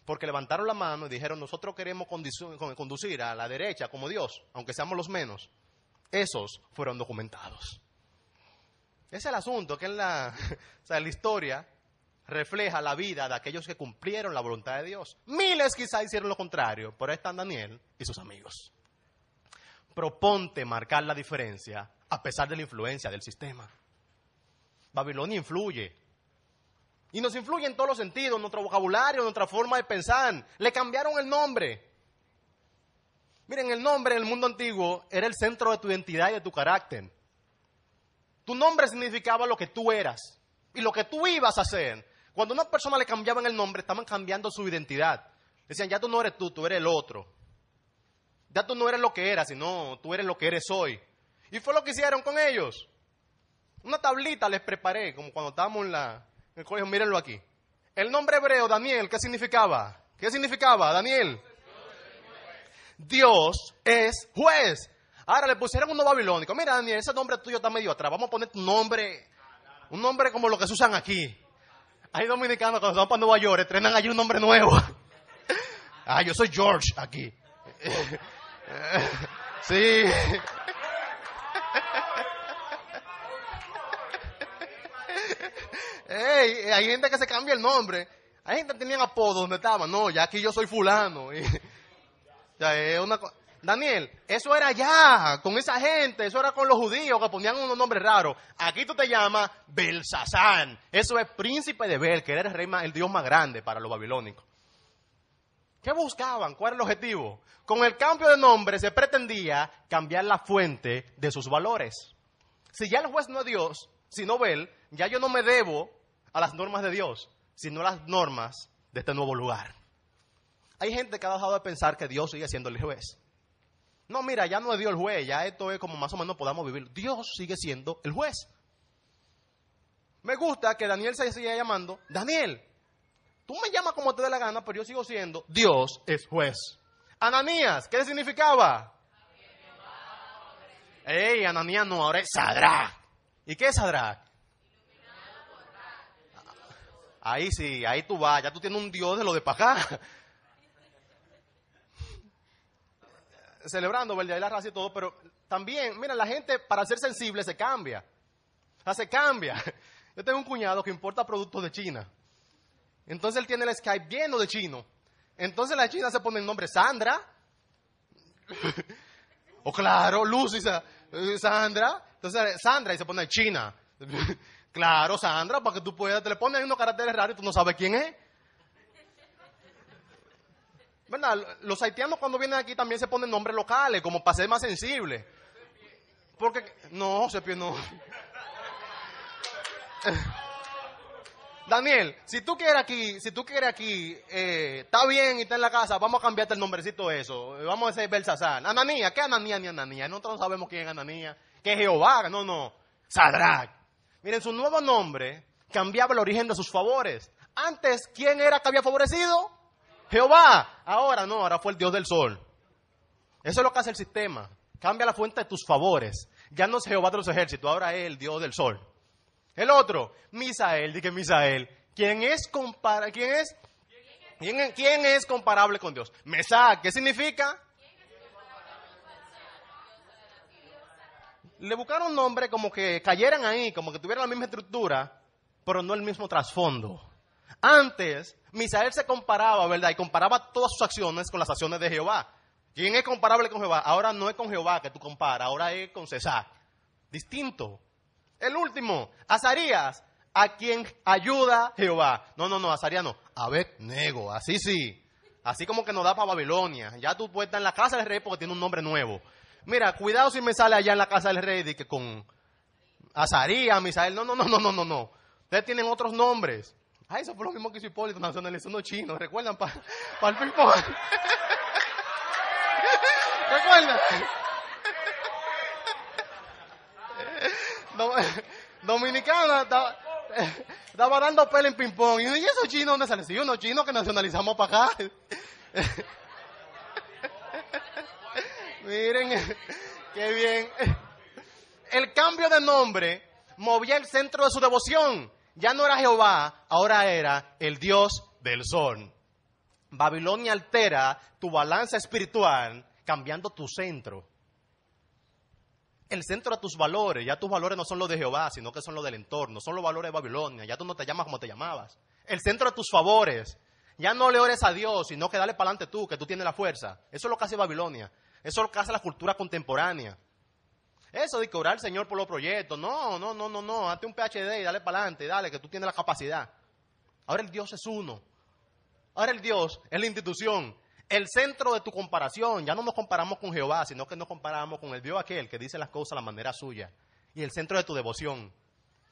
Porque levantaron la mano y dijeron, nosotros queremos conducir a la derecha como Dios, aunque seamos los menos. Esos fueron documentados. Ese es el asunto, que en la, [laughs] la historia refleja la vida de aquellos que cumplieron la voluntad de Dios. Miles quizá hicieron lo contrario, pero ahí están Daniel y sus amigos. Proponte marcar la diferencia a pesar de la influencia del sistema. Babilonia influye. Y nos influye en todos los sentidos, en nuestro vocabulario, nuestra forma de pensar. Le cambiaron el nombre. Miren, el nombre en el mundo antiguo era el centro de tu identidad y de tu carácter. Tu nombre significaba lo que tú eras y lo que tú ibas a hacer. Cuando a una persona le cambiaban el nombre, estaban cambiando su identidad. Decían, ya tú no eres tú, tú eres el otro. Ya tú no eres lo que eras, sino tú eres lo que eres hoy. Y fue lo que hicieron con ellos. Una tablita les preparé, como cuando estábamos en, la, en el colegio, mírenlo aquí. El nombre hebreo, Daniel, ¿qué significaba? ¿Qué significaba, Daniel? Dios es juez. Ahora le pusieron uno babilónico. Mira, Daniel, ese nombre tuyo está medio atrás. Vamos a poner tu nombre, un nombre como lo que se usan aquí. Hay dominicanos cuando se van para Nueva York, estrenan allí un nombre nuevo. [laughs] Ah, yo soy George aquí. [laughs] Sí. Ey, hay gente que se cambia el nombre. Hay gente que tenían apodo donde estaban. No, ya aquí yo soy fulano. [laughs] Y- sea, es una Daniel, eso era ya con esa gente, eso era con los judíos que ponían unos nombres raros. Aquí tú te llamas Belsasán. Eso es príncipe de Bel, que era el rey más- el dios más grande para los babilónicos. ¿Qué buscaban? ¿Cuál era el objetivo? Con el cambio de nombre se pretendía cambiar la fuente de sus valores. Si ya el juez no es Dios, sino Bel, ya yo no me debo a las normas de Dios, sino a las normas de este nuevo lugar. Hay gente que ha dejado de pensar que Dios sigue siendo el juez. No, mira, ya no es Dios el juez, ya esto es como más o menos podamos vivir. Dios sigue siendo el juez. Me gusta que Daniel se siga llamando Daniel. Tú me llamas como te dé la gana, pero yo sigo siendo Dios es juez. Ananías, ¿qué significaba? Ey, Ananías no, ahora es Sadrach. ¿Y qué es Sadrach? Ahí sí, ahí tú vas, ya tú tienes un Dios de lo de para acá. Celebrando, ¿verdad? Y la raza y todo, pero también, mira, la gente para ser sensible se cambia. Se cambia. Yo tengo un cuñado que importa productos de China. Entonces él tiene el Skype lleno de chino. Entonces la china se pone el nombre Sandra. [laughs] o claro, Lucy, eh, Sandra. Entonces Sandra y se pone China. [laughs] claro, Sandra, para que tú puedas, te le pones unos caracteres raros y tú no sabes quién es. ¿Verdad? Los haitianos cuando vienen aquí también se ponen nombres locales, como para ser más sensibles. Porque, no, Sepie no. [laughs] Daniel, si tú quieres aquí, si tú quieres aquí, eh, está bien y está en la casa, vamos a cambiarte el nombrecito eso. Vamos a decir Belsasar. Ananía, ¿qué Ananía ni Ananía? Nosotros no sabemos quién es Ananía. ¿Qué es Jehová? No, no. Sadrach. Miren, su nuevo nombre cambiaba el origen de sus favores. Antes, ¿quién era que había favorecido? Jehová. Ahora no, ahora fue el Dios del sol. Eso es lo que hace el sistema. Cambia la fuente de tus favores. Ya no es Jehová de los ejércitos, ahora es el Dios del sol. El otro, Misael, dije Misael. ¿Quién es, compara ¿quién es? ¿Quién, ¿Quién es comparable con Dios? Mesá, ¿qué significa? Le buscaron nombre como que cayeran ahí, como que tuvieran la misma estructura, pero no el mismo trasfondo. Antes, Misael se comparaba, ¿verdad? Y comparaba todas sus acciones con las acciones de Jehová. ¿Quién es comparable con Jehová? Ahora no es con Jehová que tú comparas, ahora es con César. Distinto. El último, Azarías, a quien ayuda Jehová. No, no, no, Azarías no. A ver, nego, así sí. Así como que nos da para Babilonia. Ya tú puedes estar en la casa del rey porque tiene un nombre nuevo. Mira, cuidado si me sale allá en la casa del rey de que con Azarías, Misael. No, no, no, no, no, no, no. Ustedes tienen otros nombres. Ah, eso fue lo mismo que hizo Hipólito nacionalizó unos chinos. ¿Recuerdan? Para el people. ¿Recuerdan? Dominicana estaba, dando pelo en ping-pong. Y esos chinos dónde salen? Sí, unos chinos que nacionalizamos para acá. [laughs] Miren, [laughs] qué bien. El cambio de nombre movía el centro de su devoción. Ya no era Jehová, ahora era el Dios del sol. Babilonia altera tu balanza espiritual cambiando tu centro el centro de tus valores. Ya tus valores no son los de Jehová, sino que son los del entorno. Son los valores de Babilonia. Ya tú no te llamas como te llamabas. El centro de tus favores. Ya no le ores a Dios, sino que dale para adelante tú, que tú tienes la fuerza. Eso es lo que hace Babilonia. Eso es lo la cultura contemporánea. Eso de que orar al Señor por los proyectos. No, no, no, no, no. Hazte un PhD y dale para adelante. Dale, que tú tienes la capacidad. Ahora el Dios es uno. Ahora el Dios es la institución el centro de tu comparación. Ya no nos comparamos con Jehová, sino que nos comparamos con el Dios aquel que dice las cosas a la manera suya. Y el centro de tu devoción.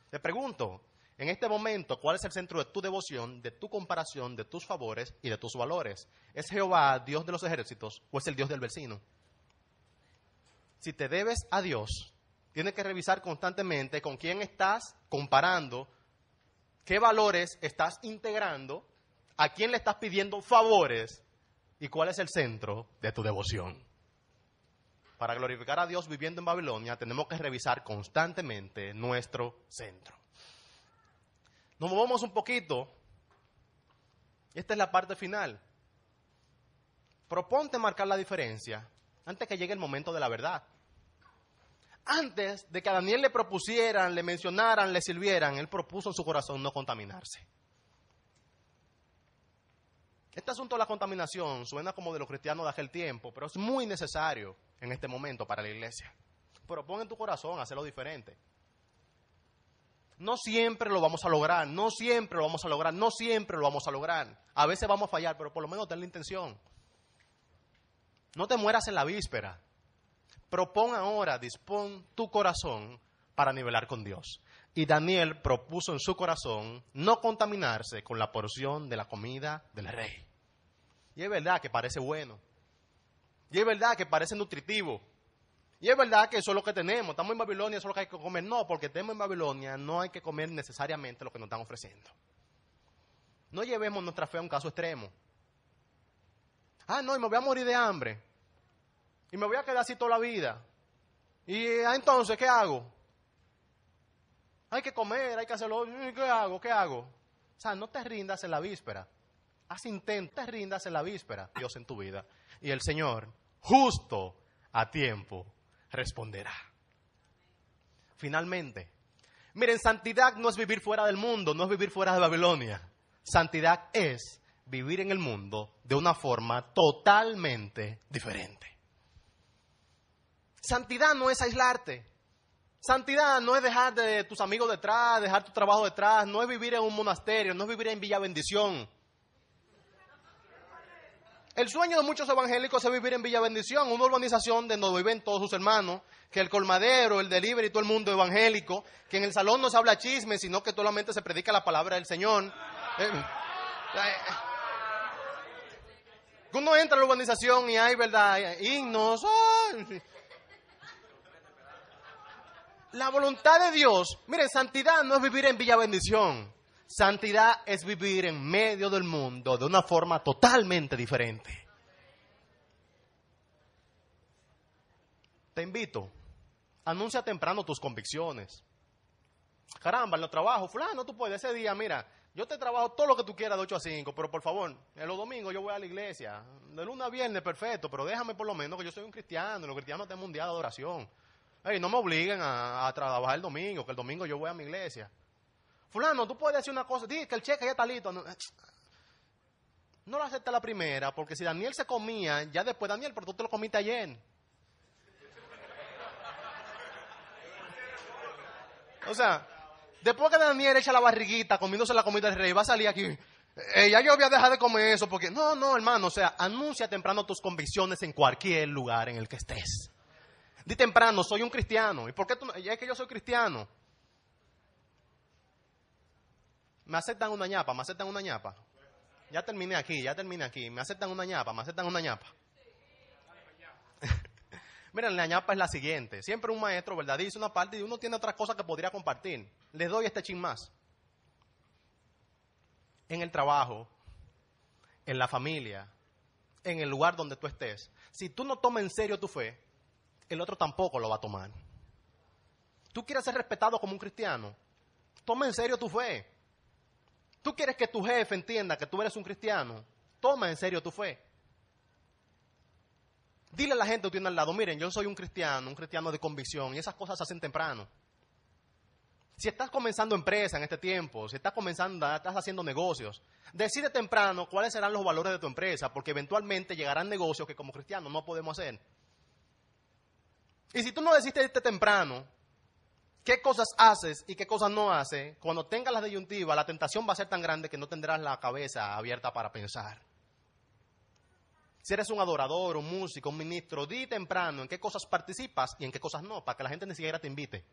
Te pregunto, en este momento, ¿cuál es el centro de tu devoción, de tu comparación, de tus favores y de tus valores? ¿Es Jehová Dios de los ejércitos o es el Dios del vecino? Si te debes a Dios, tienes que revisar constantemente con quién estás comparando, qué valores estás integrando, a quién le estás pidiendo favores ¿Y cuál es el centro de tu devoción? Para glorificar a Dios viviendo en Babilonia, tenemos que revisar constantemente nuestro centro. Nos movemos un poquito. Esta es la parte final. Proponte marcar la diferencia antes que llegue el momento de la verdad. Antes de que a Daniel le propusieran, le mencionaran, le sirvieran, él propuso en su corazón no contaminarse. Este asunto de la contaminación suena como de los cristianos de aquel tiempo, pero es muy necesario en este momento para la iglesia. Pero pon en tu corazón hacerlo diferente. No siempre lo vamos a lograr, no siempre lo vamos a lograr, no siempre lo vamos a lograr. A veces vamos a fallar, pero por lo menos ten la intención. No te mueras en la víspera. Propon ahora, dispón tu corazón para nivelar con Dios. Y Daniel propuso en su corazón no contaminarse con la porción de la comida del rey. Y es verdad que parece bueno. Y es verdad que parece nutritivo. Y es verdad que eso es lo que tenemos. Estamos en Babilonia, eso es lo que hay que comer. No, porque estemos en Babilonia, no hay que comer necesariamente lo que nos están ofreciendo. No llevemos nuestra fe a un caso extremo. Ah, no, y me voy a morir de hambre. Y me voy a quedar así toda la vida. Y ah, entonces, ¿qué hago? Hay que comer, hay que hacerlo. ¿Qué hago? ¿Qué hago? O sea, no te rindas en la víspera. Haz intento, rindas en la víspera, Dios en tu vida. Y el Señor, justo a tiempo, responderá. Finalmente, Miren, santidad no es vivir fuera del mundo, no es vivir fuera de Babilonia. Santidad es vivir en el mundo de una forma totalmente diferente. Santidad no es aislarte. Santidad no es dejar de tus amigos detrás, dejar tu trabajo detrás, no es vivir en un monasterio, no es vivir en Villa Bendición. El sueño de muchos evangélicos es vivir en Villa Bendición, una urbanización de donde viven todos sus hermanos, que el colmadero, el delivery todo el mundo evangélico, que en el salón no se habla chisme, sino que solamente se predica la palabra del Señor. Eh, eh, uno entra a la urbanización y hay, ¿verdad? Himnos. La voluntad de Dios, miren, santidad no es vivir en Villa Bendición. Santidad es vivir en medio del mundo de una forma totalmente diferente. Te invito, anuncia temprano tus convicciones. Caramba, en los trabajos, fulano, tú puedes, ese día, mira, yo te trabajo todo lo que tú quieras de 8 a 5, pero por favor, en los domingos yo voy a la iglesia. De lunes a viernes, perfecto, pero déjame por lo menos que yo soy un cristiano, los cristianos tenemos un día de adoración. Hey, no me obliguen a, trabajar el domingo, que el domingo yo voy a mi iglesia. Fulano, tú puedes decir una cosa, di que el cheque ya está listo. No, no lo acepta la primera, porque si Daniel se comía, ya después Daniel, pero tú te lo comiste ayer. O sea, después que Daniel echa la barriguita comiéndose la comida del rey, va a salir aquí. Eh, ya yo voy a dejar de comer eso, porque no, no, hermano, o sea, anuncia temprano tus convicciones en cualquier lugar en el que estés. Di temprano, soy un cristiano. ¿Y por qué tú? Es que yo soy cristiano. me aceptan una ñapa, me aceptan una ñapa. Ya terminé aquí, ya terminé aquí. Me aceptan una ñapa, me aceptan una ñapa. Miren, la ñapa es la siguiente. Siempre un maestro, ¿verdad? Dice una parte y uno tiene otras cosas que podría compartir. Les doy este chin más. En el trabajo, en la familia, en el lugar donde tú estés. Si tú no tomas en serio tu fe, el otro tampoco lo va a tomar. Tú quieres ser respetado como un cristiano. Toma en serio tu fe. Tú quieres que tu jefe entienda que tú eres un cristiano. Toma en serio tu fe. Dile a la gente que tiene al lado, miren, yo soy un cristiano, un cristiano de convicción, y esas cosas se hacen temprano. Si estás comenzando empresa en este tiempo, si estás comenzando, estás haciendo negocios, decide temprano cuáles serán los valores de tu empresa, porque eventualmente llegarán negocios que como cristianos no podemos hacer. Y si tú no decides temprano, qué cosas haces y qué cosas no haces, cuando tengas la disyuntiva, la tentación va a ser tan grande que no tendrás la cabeza abierta para pensar. Si eres un adorador, un músico, un ministro, di temprano en qué cosas participas y en qué cosas no, para que la gente ni siquiera te invite.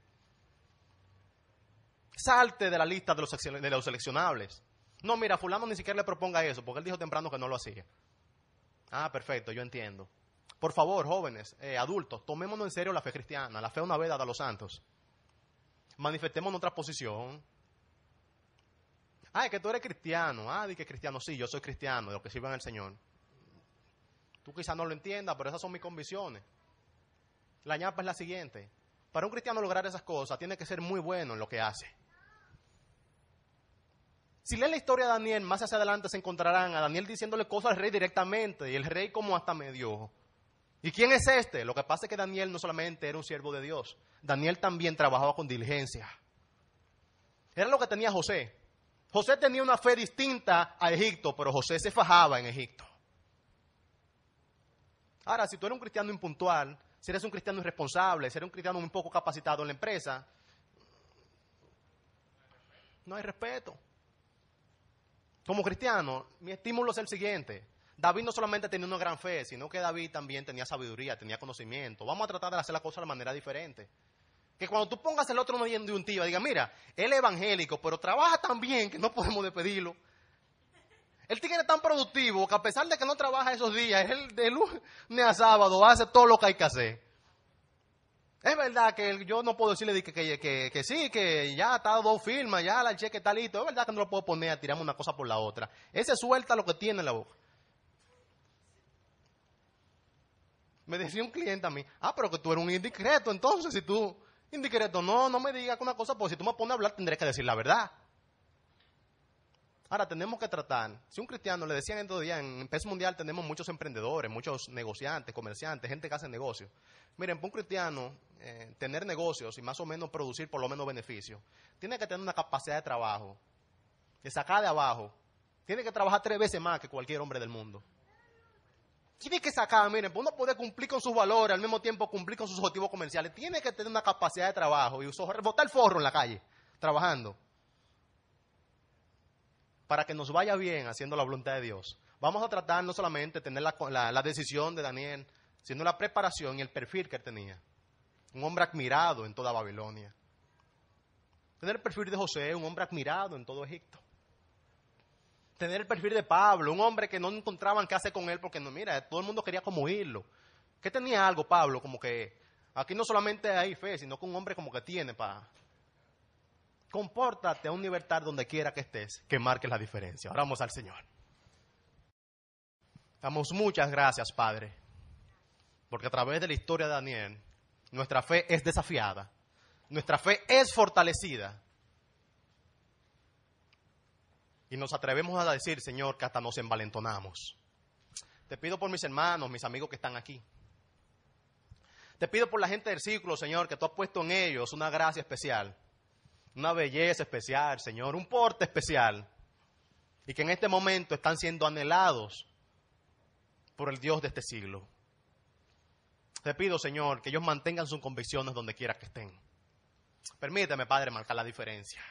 Salte de la lista de los, los seleccionables. No, mira, fulano ni siquiera le proponga eso, porque él dijo temprano que no lo hacía. Ah, perfecto, yo entiendo. Por favor, jóvenes, eh, adultos, tomémonos en serio la fe cristiana, la fe una veda de los santos manifestemos nuestra posición. Ah, es que tú eres cristiano. Ah, di que cristiano. Sí, yo soy cristiano, de lo que sirven al Señor. Tú quizás no lo entiendas, pero esas son mis convicciones. La ñapa es la siguiente. Para un cristiano lograr esas cosas, tiene que ser muy bueno en lo que hace. Si leen la historia de Daniel, más hacia adelante se encontrarán a Daniel diciéndole cosas al rey directamente, y el rey como hasta medio ¿Y quién es este? Lo que pasa es que Daniel no solamente era un siervo de Dios, Daniel también trabajaba con diligencia. Era lo que tenía José. José tenía una fe distinta a Egipto, pero José se fajaba en Egipto. Ahora, si tú eres un cristiano impuntual, si eres un cristiano irresponsable, si eres un cristiano un poco capacitado en la empresa, no hay respeto. Como cristiano, mi estímulo es el siguiente. David no solamente tenía una gran fe, sino que David también tenía sabiduría, tenía conocimiento. Vamos a tratar de hacer la cosa de manera diferente. Que cuando tú pongas el otro en disyuntiva, diga, mira, él es evangélico, pero trabaja tan bien que no podemos despedirlo. El tigre es tan productivo que a pesar de que no trabaja esos días, él de lunes a sábado hace todo lo que hay que hacer. Es verdad que yo no puedo decirle que, que, que, sí, que ya está dos firmas, ya la cheque está listo. Es verdad que no lo puedo poner a tirarme una cosa por la otra. Ese suelta lo que tiene en la boca. Me decía un cliente a mí, ah, pero que tú eres un indiscreto, entonces si tú, indiscreto, no, no me digas una cosa, porque si tú me pones a hablar tendré que decir la verdad. Ahora tenemos que tratar, si un cristiano le decían estos días, en PES Mundial tenemos muchos emprendedores, muchos negociantes, comerciantes, gente que hace negocios. Miren, para un cristiano eh, tener negocios y más o menos producir por lo menos beneficios, tiene que tener una capacidad de trabajo, de sacar de abajo, tiene que trabajar tres veces más que cualquier hombre del mundo. Tiene que sacar, miren, para uno poder cumplir con sus valores, al mismo tiempo cumplir con sus objetivos comerciales, tiene que tener una capacidad de trabajo y botar el forro en la calle, trabajando para que nos vaya bien haciendo la voluntad de Dios. Vamos a tratar no solamente de tener la, decisión de Daniel, sino la preparación y el perfil que él tenía. Un hombre admirado en toda Babilonia. Tener el perfil de José, un hombre admirado en todo Egipto. Tener el perfil de Pablo, un hombre que no encontraban qué hacer con él porque no, mira, todo el mundo quería como oírlo. ¿Qué tenía algo Pablo? Como que aquí no solamente hay fe, sino que un hombre como que tiene para compórtate a un libertad donde quiera que estés, que marque la diferencia. Oramos al Señor. Damos muchas gracias, Padre, porque a través de la historia de Daniel, nuestra fe es desafiada, nuestra fe es fortalecida. Y nos atrevemos a decir, Señor, que hasta nos envalentonamos. Te pido por mis hermanos, mis amigos que están aquí. Te pido por la gente del círculo, Señor, que tú has puesto en ellos una gracia especial una belleza especial, Señor, un porte especial, y que en este momento están siendo anhelados por el Dios de este siglo. Te pido, Señor, que ellos mantengan sus convicciones donde quiera que estén. Permíteme, Padre, marcar la diferencia.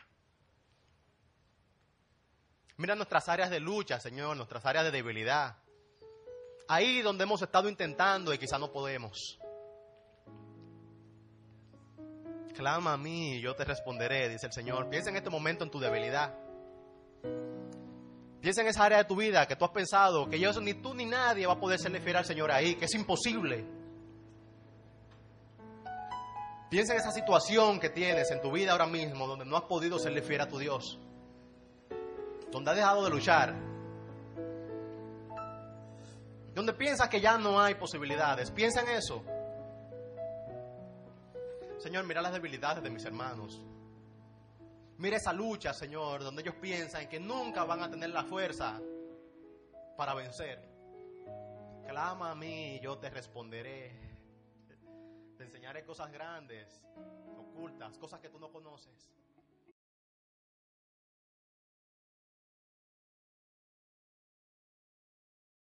Mira nuestras áreas de lucha, Señor, nuestras áreas de debilidad. Ahí donde hemos estado intentando y quizá no podemos. Clama a mí y yo te responderé, dice el Señor. Piensa en este momento en tu debilidad. Piensa en esa área de tu vida que tú has pensado que yo ni tú ni nadie va a poder serle fiel al Señor ahí, que es imposible. Piensa en esa situación que tienes en tu vida ahora mismo, donde no has podido serle fiel a tu Dios, donde has dejado de luchar, donde piensas que ya no hay posibilidades. Piensa en eso. Señor, mira las debilidades de mis hermanos. Mira esa lucha, Señor, donde ellos piensan que nunca van a tener la fuerza para vencer. Clama a mí y yo te responderé. Te enseñaré cosas grandes, ocultas, cosas que tú no conoces.